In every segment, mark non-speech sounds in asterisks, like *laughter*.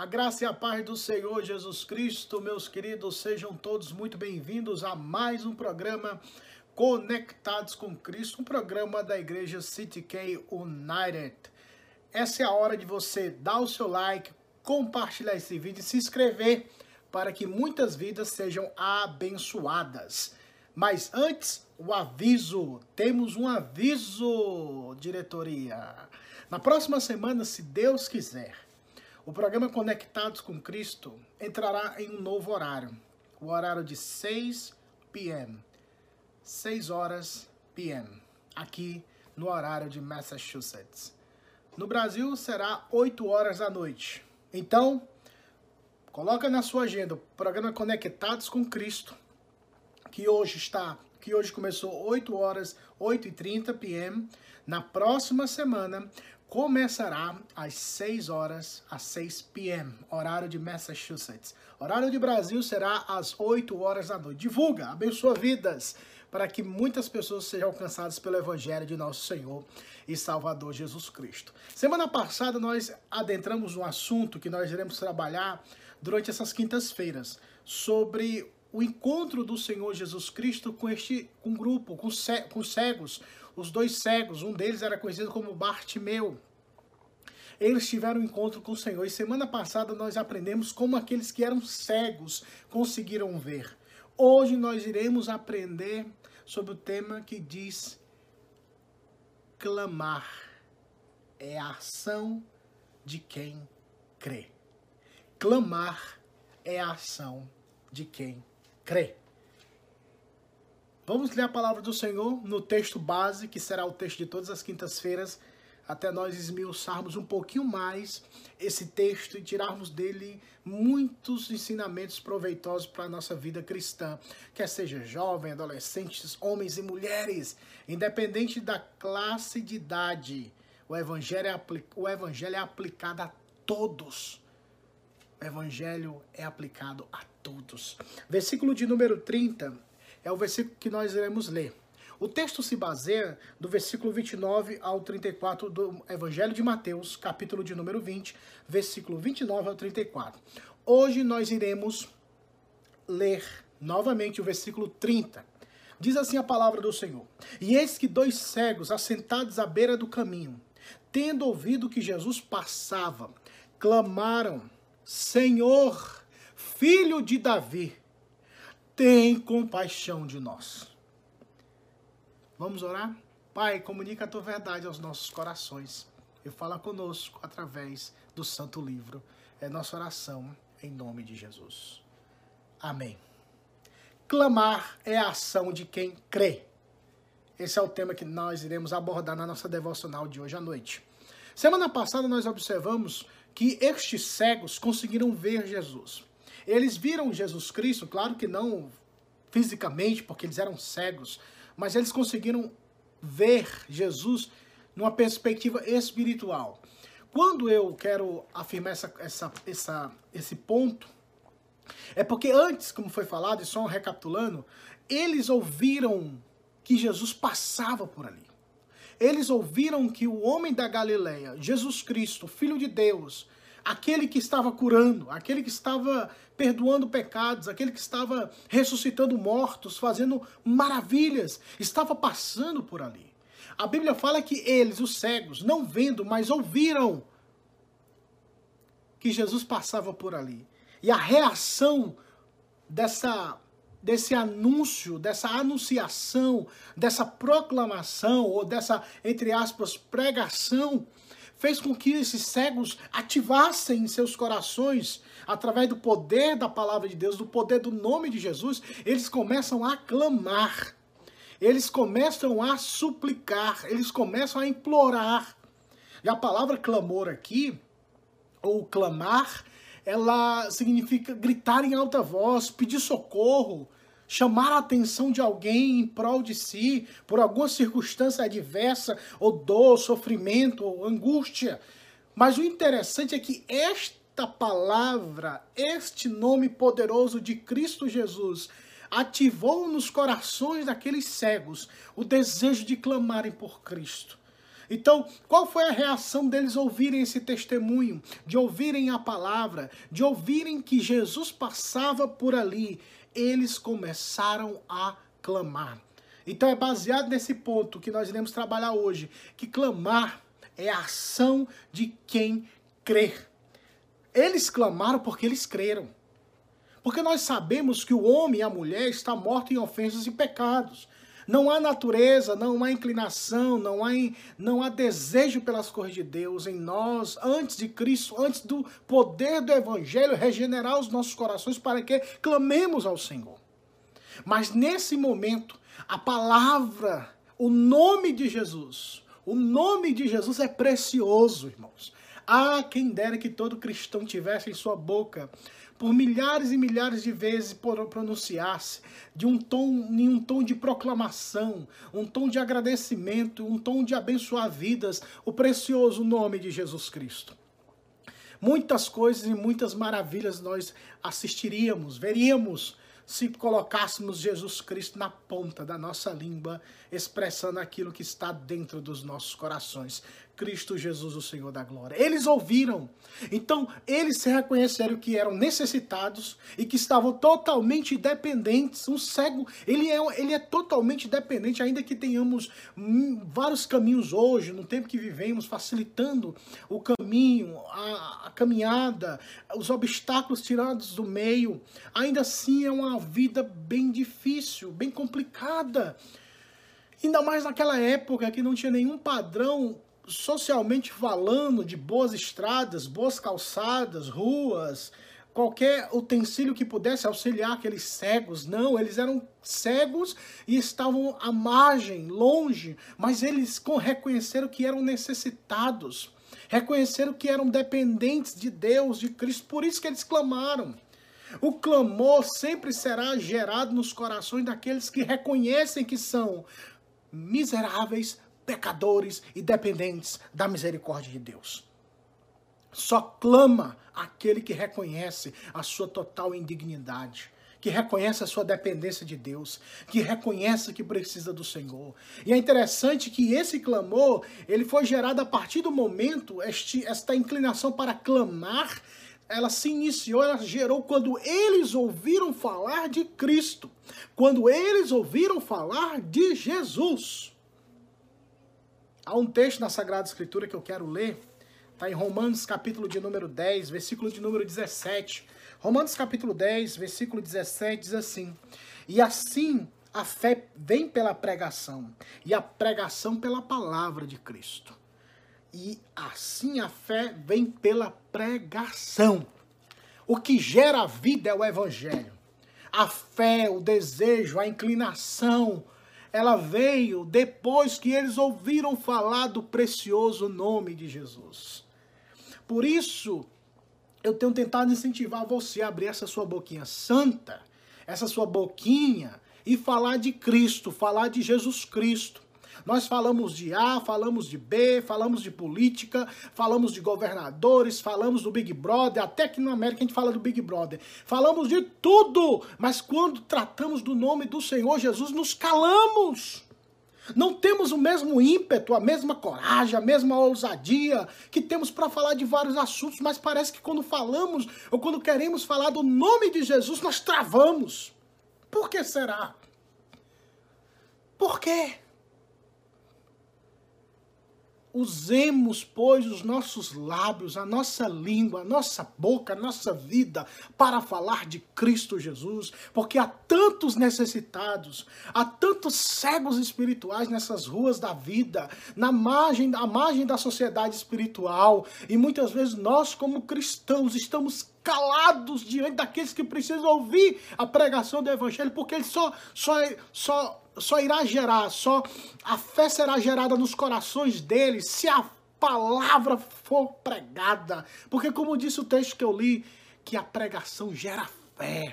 A graça e a paz do Senhor Jesus Cristo, meus queridos, sejam todos muito bem-vindos a mais um programa Conectados com Cristo, um programa da Igreja City K United. Essa é a hora de você dar o seu like, compartilhar esse vídeo e se inscrever para que muitas vidas sejam abençoadas. Mas antes, o aviso. Temos um aviso, diretoria. Na próxima semana, se Deus quiser, o programa Conectados com Cristo entrará em um novo horário. O horário de 6 p.m. 6 horas p.m. Aqui no horário de Massachusetts. No Brasil será 8 horas da noite. Então, coloca na sua agenda o programa Conectados com Cristo, que hoje está, que hoje começou 8 horas, 8 e 30 p.m. Na próxima semana começará às 6 horas às 6 p.m., horário de Massachusetts. Horário de Brasil será às 8 horas da noite. Divulga, abençoa vidas, para que muitas pessoas sejam alcançadas pelo Evangelho de nosso Senhor e Salvador Jesus Cristo. Semana passada nós adentramos um assunto que nós iremos trabalhar durante essas quintas-feiras, sobre o encontro do Senhor Jesus Cristo com este com um grupo, com, com cegos, os dois cegos, um deles era conhecido como Bartimeu. Eles tiveram um encontro com o Senhor. E semana passada nós aprendemos como aqueles que eram cegos conseguiram ver. Hoje nós iremos aprender sobre o tema que diz clamar é a ação de quem crê. Clamar é a ação de quem crê. Vamos ler a palavra do Senhor no texto base, que será o texto de todas as quintas-feiras, até nós esmiuçarmos um pouquinho mais esse texto e tirarmos dele muitos ensinamentos proveitosos para a nossa vida cristã, quer seja jovem, adolescentes, homens e mulheres, independente da classe de idade. O evangelho é, o evangelho é aplicado a todos. O evangelho é aplicado a todos. Versículo de número 30 é o versículo que nós iremos ler. O texto se baseia do versículo 29 ao 34 do Evangelho de Mateus, capítulo de número 20, versículo 29 ao 34. Hoje nós iremos ler novamente o versículo 30. Diz assim a palavra do Senhor: E eis que dois cegos assentados à beira do caminho, tendo ouvido que Jesus passava, clamaram: Senhor, filho de Davi, tem compaixão de nós. Vamos orar? Pai, comunica a tua verdade aos nossos corações e fala conosco através do Santo Livro. É nossa oração em nome de Jesus. Amém. Clamar é a ação de quem crê. Esse é o tema que nós iremos abordar na nossa devocional de hoje à noite. Semana passada nós observamos que estes cegos conseguiram ver Jesus. Eles viram Jesus Cristo, claro que não fisicamente, porque eles eram cegos, mas eles conseguiram ver Jesus numa perspectiva espiritual. Quando eu quero afirmar essa, essa, essa, esse ponto, é porque antes, como foi falado, e só recapitulando, eles ouviram que Jesus passava por ali. Eles ouviram que o homem da Galileia, Jesus Cristo, Filho de Deus, aquele que estava curando, aquele que estava perdoando pecados, aquele que estava ressuscitando mortos, fazendo maravilhas, estava passando por ali. A Bíblia fala que eles, os cegos, não vendo, mas ouviram que Jesus passava por ali. E a reação dessa desse anúncio, dessa anunciação, dessa proclamação ou dessa entre aspas pregação fez com que esses cegos ativassem em seus corações, através do poder da palavra de Deus, do poder do nome de Jesus, eles começam a clamar, eles começam a suplicar, eles começam a implorar. E a palavra clamor aqui, ou clamar, ela significa gritar em alta voz, pedir socorro, chamar a atenção de alguém em prol de si, por alguma circunstância adversa, ou dor, sofrimento, ou angústia. Mas o interessante é que esta palavra, este nome poderoso de Cristo Jesus, ativou nos corações daqueles cegos o desejo de clamarem por Cristo. Então, qual foi a reação deles ouvirem esse testemunho, de ouvirem a palavra, de ouvirem que Jesus passava por ali? Eles começaram a clamar. Então é baseado nesse ponto que nós iremos trabalhar hoje, que clamar é a ação de quem crer. Eles clamaram porque eles creram. Porque nós sabemos que o homem e a mulher está morto em ofensas e pecados. Não há natureza, não há inclinação, não há, não há desejo pelas coisas de Deus em nós, antes de Cristo, antes do poder do Evangelho regenerar os nossos corações para que clamemos ao Senhor. Mas nesse momento, a palavra, o nome de Jesus, o nome de Jesus é precioso, irmãos. Ah, quem dera que todo cristão tivesse em sua boca por milhares e milhares de vezes pronunciasse de um tom, em um tom de proclamação, um tom de agradecimento, um tom de abençoar vidas, o precioso nome de Jesus Cristo. Muitas coisas e muitas maravilhas nós assistiríamos, veríamos se colocássemos Jesus Cristo na ponta da nossa língua, expressando aquilo que está dentro dos nossos corações. Cristo Jesus, o Senhor da glória. Eles ouviram. Então, eles se reconheceram que eram necessitados e que estavam totalmente dependentes. Um cego, ele é, ele é totalmente dependente, ainda que tenhamos hum, vários caminhos hoje, no tempo que vivemos, facilitando o caminho, a, a caminhada, os obstáculos tirados do meio. Ainda assim, é uma vida bem difícil, bem complicada. Ainda mais naquela época que não tinha nenhum padrão socialmente falando, de boas estradas, boas calçadas, ruas, qualquer utensílio que pudesse auxiliar aqueles cegos. Não, eles eram cegos e estavam à margem, longe, mas eles reconheceram que eram necessitados, reconheceram que eram dependentes de Deus, de Cristo, por isso que eles clamaram. O clamor sempre será gerado nos corações daqueles que reconhecem que são miseráveis, pecadores e dependentes da misericórdia de Deus. Só clama aquele que reconhece a sua total indignidade, que reconhece a sua dependência de Deus, que reconhece que precisa do Senhor. E é interessante que esse clamor, ele foi gerado a partir do momento, este, esta inclinação para clamar, ela se iniciou, ela gerou quando eles ouviram falar de Cristo, quando eles ouviram falar de Jesus. Há um texto na Sagrada Escritura que eu quero ler, está em Romanos capítulo de número 10, versículo de número 17. Romanos capítulo 10, versículo 17 diz assim: E assim a fé vem pela pregação, e a pregação pela palavra de Cristo. E assim a fé vem pela pregação. O que gera a vida é o evangelho. A fé, o desejo, a inclinação, ela veio depois que eles ouviram falar do precioso nome de Jesus. Por isso, eu tenho tentado incentivar você a abrir essa sua boquinha santa, essa sua boquinha, e falar de Cristo, falar de Jesus Cristo. Nós falamos de A, falamos de B, falamos de política, falamos de governadores, falamos do Big Brother, até que na América a gente fala do Big Brother. Falamos de tudo, mas quando tratamos do nome do Senhor Jesus, nos calamos. Não temos o mesmo ímpeto, a mesma coragem, a mesma ousadia que temos para falar de vários assuntos, mas parece que quando falamos ou quando queremos falar do nome de Jesus, nós travamos. Por que será? Por quê? Usemos, pois, os nossos lábios, a nossa língua, a nossa boca, a nossa vida para falar de Cristo Jesus, porque há tantos necessitados, há tantos cegos espirituais nessas ruas da vida, na margem, à margem da sociedade espiritual, e muitas vezes nós, como cristãos, estamos calados diante daqueles que precisam ouvir a pregação do Evangelho, porque ele só, só, só só irá gerar, só a fé será gerada nos corações deles se a palavra for pregada. Porque como disse o texto que eu li, que a pregação gera fé.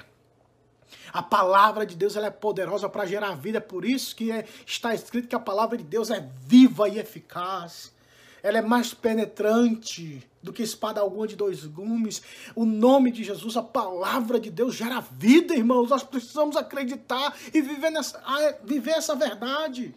A palavra de Deus ela é poderosa para gerar vida, é por isso que é, está escrito que a palavra de Deus é viva e eficaz ela é mais penetrante do que espada alguma de dois gumes. O nome de Jesus, a palavra de Deus gera vida, irmãos. Nós precisamos acreditar e viver, nessa, viver essa verdade.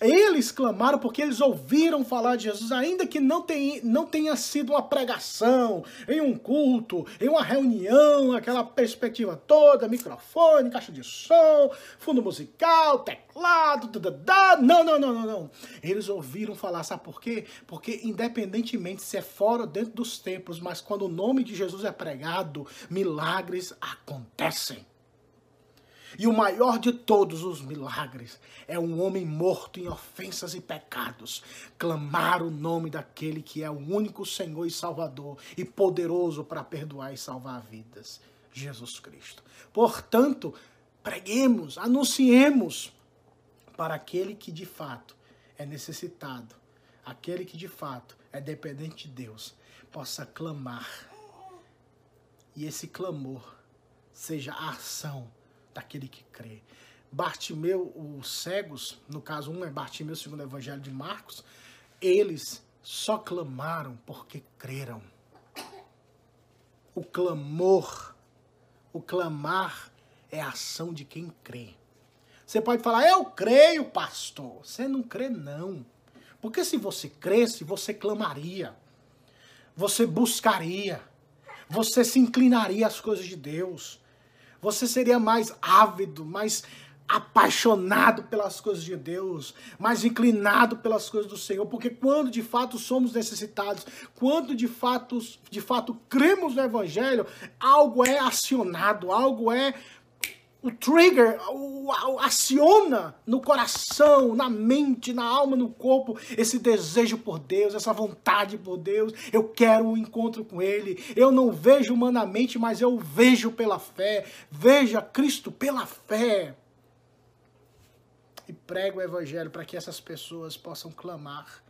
Eles clamaram porque eles ouviram falar de Jesus, ainda que não, tenha, não tenha sido uma pregação, em um culto, em uma reunião, aquela perspectiva toda, microfone, caixa de som, fundo musical, teclado, dadadá. não, não, não, não, não. Eles ouviram falar, sabe por quê? Porque independentemente se é fora ou dentro dos templos, mas quando o nome de Jesus é pregado, milagres acontecem. E o maior de todos os milagres é um homem morto em ofensas e pecados clamar o nome daquele que é o único Senhor e Salvador e poderoso para perdoar e salvar vidas, Jesus Cristo. Portanto, preguemos, anunciemos para aquele que de fato é necessitado, aquele que de fato é dependente de Deus, possa clamar. E esse clamor seja a ação daquele que crê. Bartimeu, os cegos, no caso um é Bartimeu, segundo o Evangelho de Marcos, eles só clamaram porque creram. O clamor, o clamar é a ação de quem crê. Você pode falar, eu creio, pastor. Você não crê, não. Porque se você cresce, você clamaria. Você buscaria. Você se inclinaria às coisas de Deus você seria mais ávido, mais apaixonado pelas coisas de Deus, mais inclinado pelas coisas do Senhor, porque quando de fato somos necessitados, quando de fato, de fato cremos no evangelho, algo é acionado, algo é o trigger o, o, aciona no coração, na mente, na alma, no corpo, esse desejo por Deus, essa vontade por Deus. Eu quero um encontro com Ele. Eu não vejo humanamente, mas eu vejo pela fé. Veja Cristo pela fé. E prego o Evangelho para que essas pessoas possam clamar,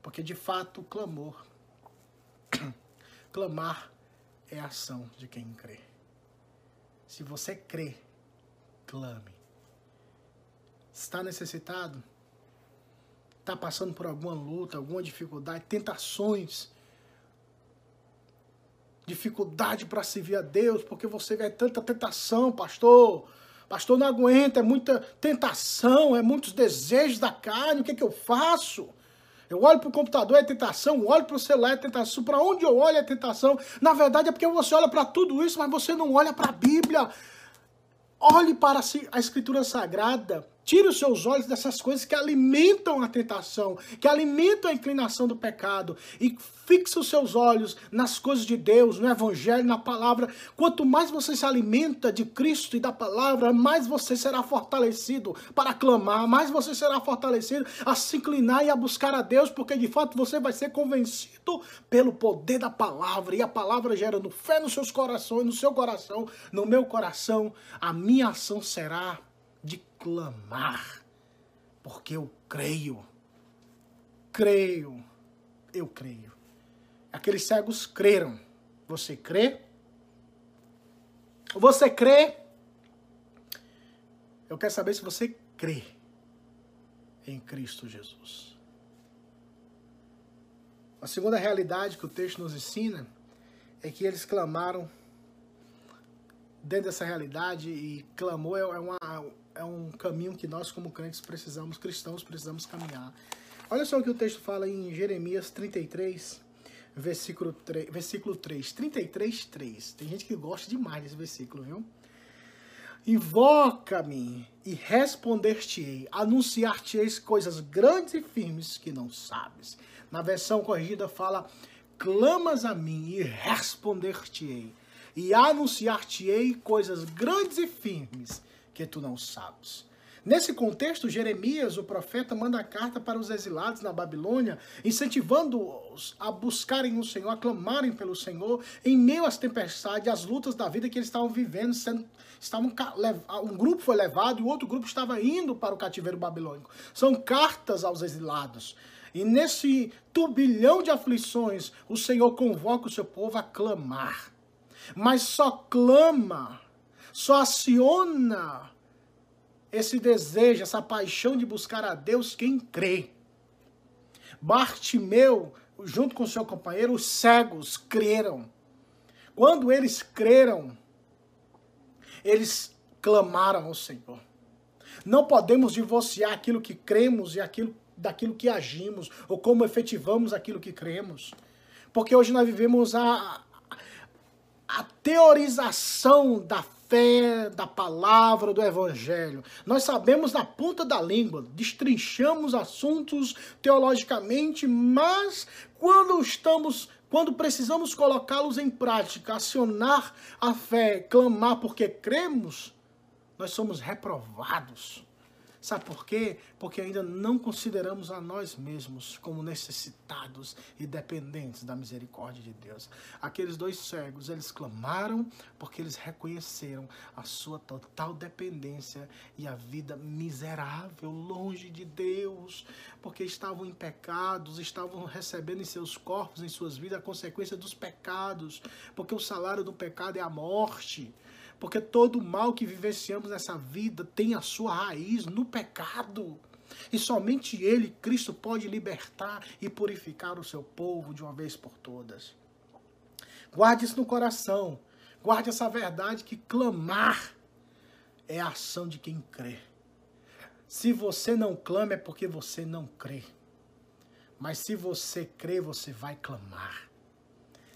porque de fato clamor, *coughs* clamar é a ação de quem crê. Se você crê, clame. Está necessitado? Está passando por alguma luta, alguma dificuldade, tentações? Dificuldade para servir a Deus, porque você vê tanta tentação, pastor. Pastor, não aguenta, é muita tentação, é muitos desejos da carne, o que, é que eu faço? Eu olho para o computador, é tentação, olho para o celular, é tentação, para onde eu olho é tentação. Na verdade é porque você olha para tudo isso, mas você não olha para a Bíblia. Olhe para a Escritura Sagrada. Tire os seus olhos dessas coisas que alimentam a tentação, que alimentam a inclinação do pecado. E fixe os seus olhos nas coisas de Deus, no Evangelho, na palavra. Quanto mais você se alimenta de Cristo e da palavra, mais você será fortalecido para clamar, mais você será fortalecido a se inclinar e a buscar a Deus, porque de fato você vai ser convencido pelo poder da palavra. E a palavra gerando fé nos seus corações, no seu coração, no meu coração. A minha ação será de clamar, porque eu creio. Creio, eu creio. Aqueles cegos creram. Você crê? Você crê? Eu quero saber se você crê em Cristo Jesus. A segunda realidade que o texto nos ensina é que eles clamaram dentro dessa realidade e clamou é, uma, é um caminho que nós como crentes precisamos, cristãos precisamos caminhar. Olha só o que o texto fala em Jeremias 33, versículo 3, versículo 3. 33, 3. Tem gente que gosta demais desse versículo, viu? Invoca-me e responder-te-ei, anunciar-te-eis coisas grandes e firmes que não sabes. Na versão corrigida fala, clamas a mim e responder-te-ei, e anunciar-te-ei coisas grandes e firmes que tu não sabes. Nesse contexto, Jeremias, o profeta, manda a carta para os exilados na Babilônia, incentivando-os a buscarem o Senhor, a clamarem pelo Senhor, em meio às tempestades, às lutas da vida que eles estavam vivendo. Sendo, estavam, um grupo foi levado e o outro grupo estava indo para o cativeiro babilônico. São cartas aos exilados. E nesse turbilhão de aflições, o Senhor convoca o seu povo a clamar. Mas só clama, só aciona esse desejo, essa paixão de buscar a Deus quem crê. Bartimeu, junto com seu companheiro, os cegos creram. Quando eles creram, eles clamaram ao Senhor. Não podemos divorciar aquilo que cremos e aquilo, daquilo que agimos, ou como efetivamos aquilo que cremos. Porque hoje nós vivemos a, a teorização da fé, da palavra, do evangelho. Nós sabemos na ponta da língua, destrinchamos assuntos teologicamente, mas quando estamos quando precisamos colocá-los em prática, acionar a fé, clamar porque cremos, nós somos reprovados. Sabe por quê? Porque ainda não consideramos a nós mesmos como necessitados e dependentes da misericórdia de Deus. Aqueles dois cegos, eles clamaram porque eles reconheceram a sua total dependência e a vida miserável longe de Deus, porque estavam em pecados, estavam recebendo em seus corpos, em suas vidas, a consequência dos pecados, porque o salário do pecado é a morte. Porque todo mal que vivenciamos nessa vida tem a sua raiz no pecado. E somente Ele, Cristo, pode libertar e purificar o seu povo de uma vez por todas. Guarde isso no coração. Guarde essa verdade que clamar é a ação de quem crê. Se você não clama é porque você não crê. Mas se você crê, você vai clamar.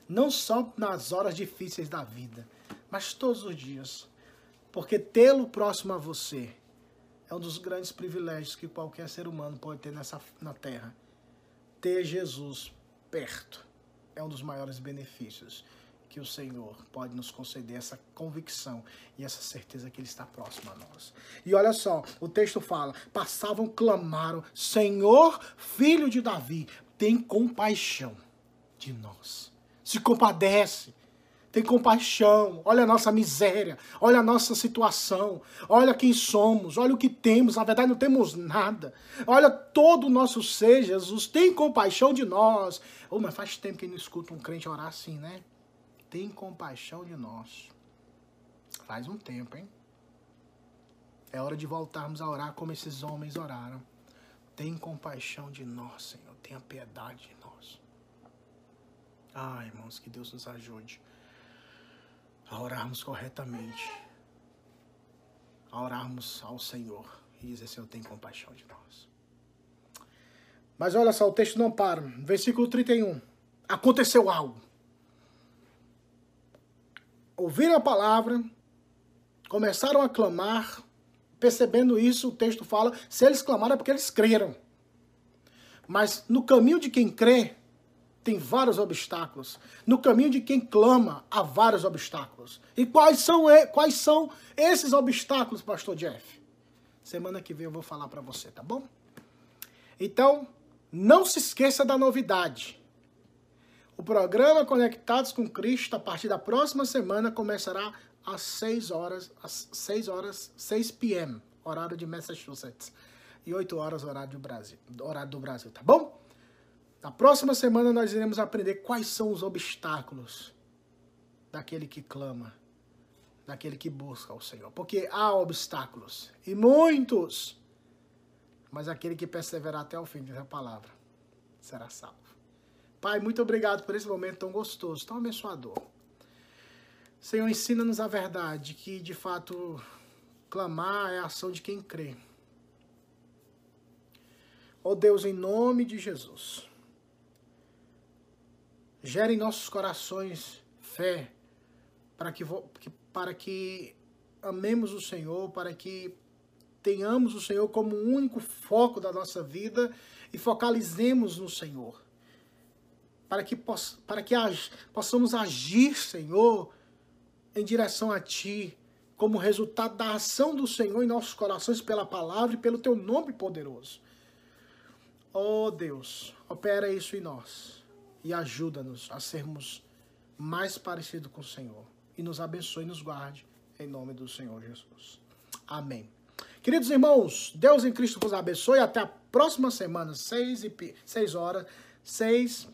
Não só nas horas difíceis da vida, mas todos os dias. Porque tê-lo próximo a você é um dos grandes privilégios que qualquer ser humano pode ter nessa, na Terra. Ter Jesus perto é um dos maiores benefícios que o Senhor pode nos conceder essa convicção e essa certeza que Ele está próximo a nós. E olha só, o texto fala: passavam, clamaram, Senhor, filho de Davi, tem compaixão de nós. Se compadece tem compaixão, olha a nossa miséria, olha a nossa situação, olha quem somos, olha o que temos, na verdade não temos nada. Olha todo o nosso ser, Jesus, tem compaixão de nós. Oh, mas faz tempo que não escuta um crente orar assim, né? Tem compaixão de nós. Faz um tempo, hein? É hora de voltarmos a orar como esses homens oraram. Tem compaixão de nós, Senhor. Tenha piedade de nós. Ah, irmãos, que Deus nos ajude a orarmos corretamente, a orarmos ao Senhor e dizer: Senhor, tem compaixão de nós. Mas olha só, o texto não para. Versículo 31. Aconteceu algo. Ouviram a palavra, começaram a clamar. Percebendo isso, o texto fala: se eles clamaram é porque eles creram. Mas no caminho de quem crê, tem vários obstáculos. No caminho de quem clama, há vários obstáculos. E quais são, quais são esses obstáculos, pastor Jeff? Semana que vem eu vou falar para você, tá bom? Então, não se esqueça da novidade. O programa Conectados com Cristo, a partir da próxima semana, começará às 6 horas, às 6 horas, 6 p.m., horário de Massachusetts, e 8 horas, horário do Brasil, horário do Brasil, tá bom? Na próxima semana nós iremos aprender quais são os obstáculos daquele que clama, daquele que busca o Senhor. Porque há obstáculos, e muitos, mas aquele que perseverar até o fim da palavra será salvo. Pai, muito obrigado por esse momento tão gostoso, tão abençoador. Senhor, ensina-nos a verdade, que de fato clamar é a ação de quem crê. Ó oh Deus, em nome de Jesus. Gere em nossos corações fé para que, para que amemos o Senhor, para que tenhamos o Senhor como o único foco da nossa vida e focalizemos no Senhor. Para que, poss para que possamos agir, Senhor, em direção a Ti, como resultado da ação do Senhor em nossos corações pela palavra e pelo Teu nome poderoso. Oh Deus, opera isso em nós e ajuda-nos a sermos mais parecidos com o Senhor. E nos abençoe e nos guarde, em nome do Senhor Jesus. Amém. Queridos irmãos, Deus em Cristo vos abençoe. Até a próxima semana, 6, e, 6 horas, 6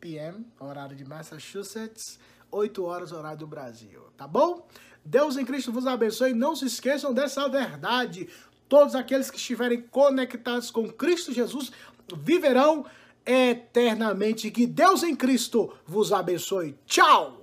p.m., horário de Massachusetts, 8 horas, horário do Brasil. Tá bom? Deus em Cristo vos abençoe. Não se esqueçam dessa verdade. Todos aqueles que estiverem conectados com Cristo Jesus viverão eternamente. Que Deus em Cristo vos abençoe. Tchau!